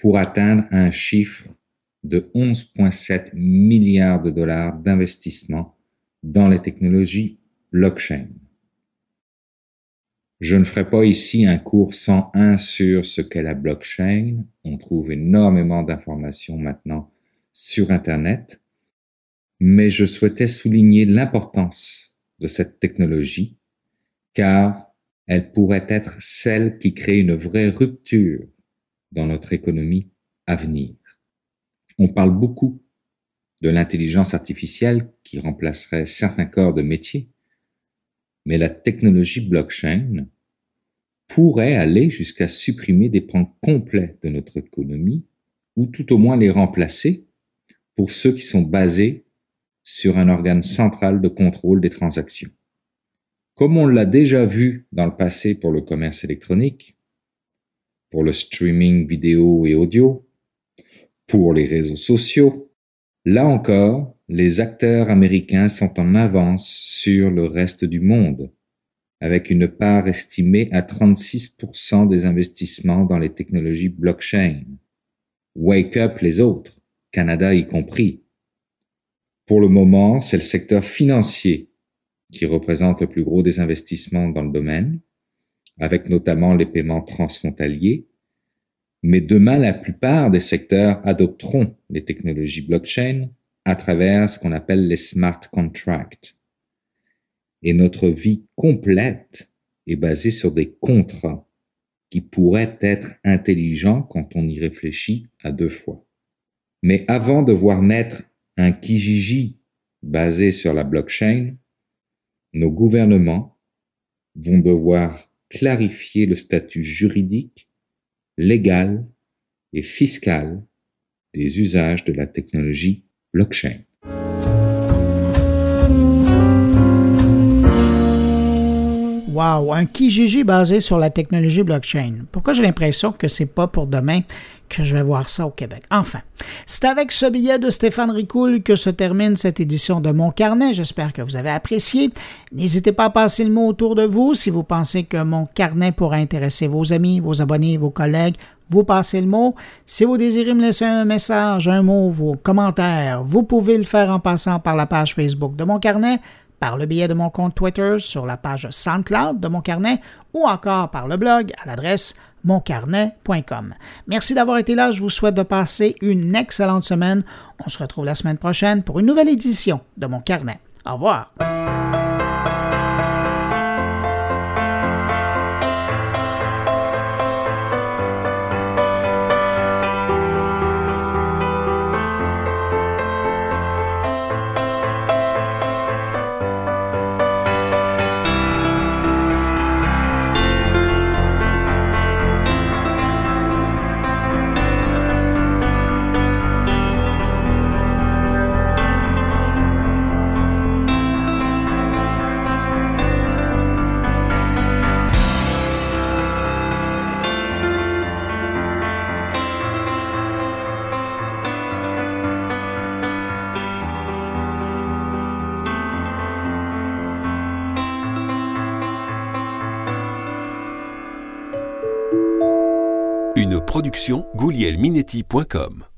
pour atteindre un chiffre de 11,7 milliards de dollars d'investissement dans les technologies blockchain. Je ne ferai pas ici un cours 101 sur ce qu'est la blockchain. On trouve énormément d'informations maintenant sur Internet, mais je souhaitais souligner l'importance de cette technologie, car elle pourrait être celle qui crée une vraie rupture dans notre économie à venir. On parle beaucoup de l'intelligence artificielle qui remplacerait certains corps de métier, mais la technologie blockchain pourrait aller jusqu'à supprimer des pans complets de notre économie, ou tout au moins les remplacer pour ceux qui sont basés sur un organe central de contrôle des transactions. Comme on l'a déjà vu dans le passé pour le commerce électronique, pour le streaming vidéo et audio, pour les réseaux sociaux, là encore, les acteurs américains sont en avance sur le reste du monde, avec une part estimée à 36% des investissements dans les technologies blockchain. Wake up les autres. Canada y compris. Pour le moment, c'est le secteur financier qui représente le plus gros des investissements dans le domaine, avec notamment les paiements transfrontaliers. Mais demain, la plupart des secteurs adopteront les technologies blockchain à travers ce qu'on appelle les smart contracts. Et notre vie complète est basée sur des contrats qui pourraient être intelligents quand on y réfléchit à deux fois. Mais avant de voir naître un Kijiji basé sur la blockchain, nos gouvernements vont devoir clarifier le statut juridique, légal et fiscal des usages de la technologie blockchain. Wow, un Kijiji basé sur la technologie blockchain? Pourquoi j'ai l'impression que c'est pas pour demain que je vais voir ça au Québec? Enfin, c'est avec ce billet de Stéphane Ricoul que se termine cette édition de Mon Carnet. J'espère que vous avez apprécié. N'hésitez pas à passer le mot autour de vous si vous pensez que Mon Carnet pourrait intéresser vos amis, vos abonnés, vos collègues. Vous passez le mot. Si vous désirez me laisser un message, un mot, vos commentaires, vous pouvez le faire en passant par la page Facebook de Mon Carnet par le biais de mon compte Twitter sur la page SoundCloud de mon carnet ou encore par le blog à l'adresse moncarnet.com. Merci d'avoir été là. Je vous souhaite de passer une excellente semaine. On se retrouve la semaine prochaine pour une nouvelle édition de mon carnet. Au revoir. goulielminetti.com